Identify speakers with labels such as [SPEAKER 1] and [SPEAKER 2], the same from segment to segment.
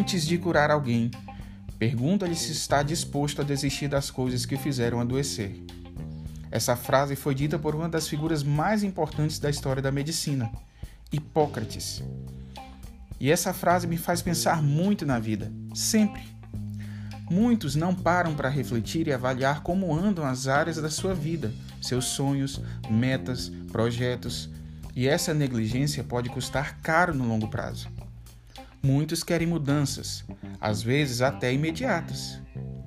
[SPEAKER 1] Antes de curar alguém, pergunta-lhe se está disposto a desistir das coisas que o fizeram adoecer. Essa frase foi dita por uma das figuras mais importantes da história da medicina, Hipócrates. E essa frase me faz pensar muito na vida, sempre. Muitos não param para refletir e avaliar como andam as áreas da sua vida, seus sonhos, metas, projetos, e essa negligência pode custar caro no longo prazo. Muitos querem mudanças, às vezes até imediatas.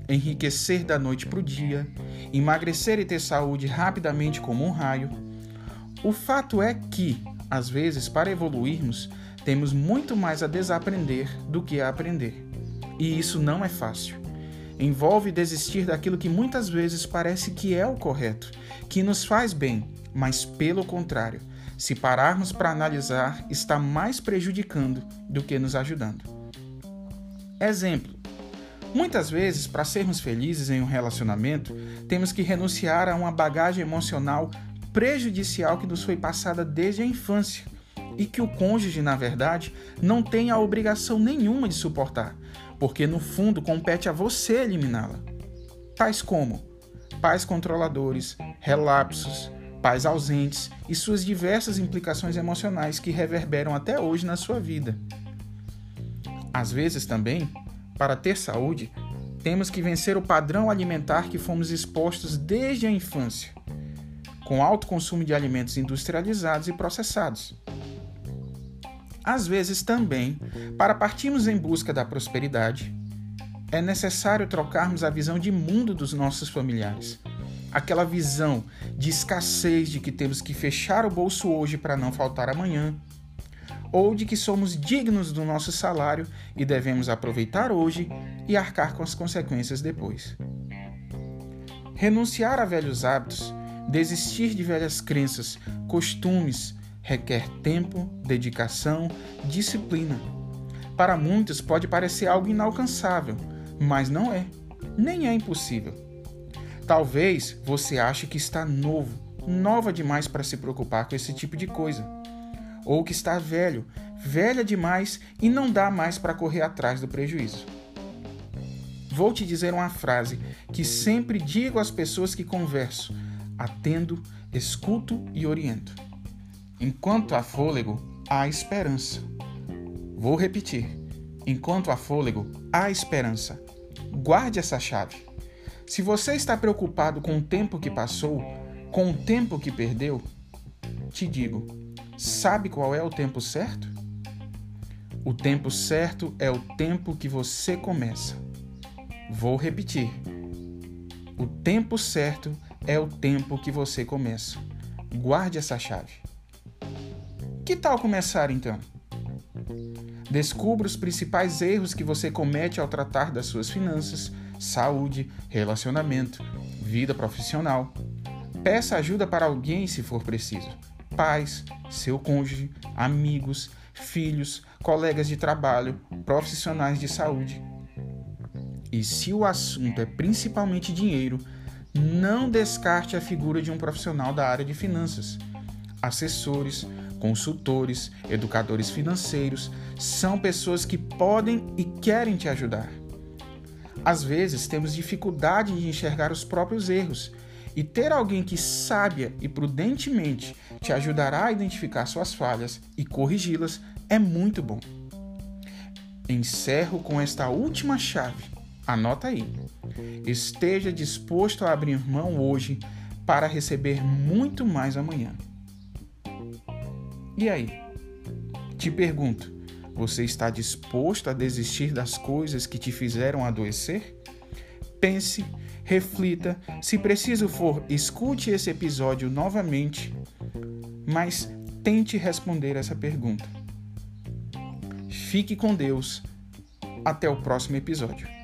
[SPEAKER 1] Enriquecer da noite para o dia, emagrecer e ter saúde rapidamente como um raio. O fato é que, às vezes, para evoluirmos, temos muito mais a desaprender do que a aprender. E isso não é fácil envolve desistir daquilo que muitas vezes parece que é o correto, que nos faz bem, mas pelo contrário, se pararmos para analisar, está mais prejudicando do que nos ajudando. Exemplo: muitas vezes, para sermos felizes em um relacionamento, temos que renunciar a uma bagagem emocional prejudicial que nos foi passada desde a infância e que o cônjuge, na verdade, não tem a obrigação nenhuma de suportar, porque no fundo compete a você eliminá-la. Tais como pais controladores, relapsos, pais ausentes e suas diversas implicações emocionais que reverberam até hoje na sua vida. Às vezes também, para ter saúde, temos que vencer o padrão alimentar que fomos expostos desde a infância, com alto consumo de alimentos industrializados e processados às vezes também, para partirmos em busca da prosperidade, é necessário trocarmos a visão de mundo dos nossos familiares. Aquela visão de escassez de que temos que fechar o bolso hoje para não faltar amanhã, ou de que somos dignos do nosso salário e devemos aproveitar hoje e arcar com as consequências depois. Renunciar a velhos hábitos, desistir de velhas crenças, costumes, requer tempo, dedicação, disciplina. Para muitos pode parecer algo inalcançável, mas não é, nem é impossível. Talvez você ache que está novo, nova demais para se preocupar com esse tipo de coisa, ou que está velho, velha demais e não dá mais para correr atrás do prejuízo. Vou te dizer uma frase que sempre digo às pessoas que converso: atendo, escuto e oriento. Enquanto há fôlego, há esperança. Vou repetir. Enquanto há fôlego, há esperança. Guarde essa chave. Se você está preocupado com o tempo que passou, com o tempo que perdeu, te digo: sabe qual é o tempo certo? O tempo certo é o tempo que você começa. Vou repetir. O tempo certo é o tempo que você começa. Guarde essa chave. Que tal começar então? Descubra os principais erros que você comete ao tratar das suas finanças, saúde, relacionamento, vida profissional. Peça ajuda para alguém se for preciso. Pais, seu cônjuge, amigos, filhos, colegas de trabalho, profissionais de saúde. E se o assunto é principalmente dinheiro, não descarte a figura de um profissional da área de finanças. Assessores, consultores, educadores financeiros, são pessoas que podem e querem te ajudar. Às vezes temos dificuldade de enxergar os próprios erros e ter alguém que sábia e prudentemente te ajudará a identificar suas falhas e corrigi-las é muito bom. Encerro com esta última chave. Anota aí. Esteja disposto a abrir mão hoje para receber muito mais amanhã. E aí? Te pergunto, você está disposto a desistir das coisas que te fizeram adoecer? Pense, reflita, se preciso for, escute esse episódio novamente, mas tente responder essa pergunta. Fique com Deus. Até o próximo episódio.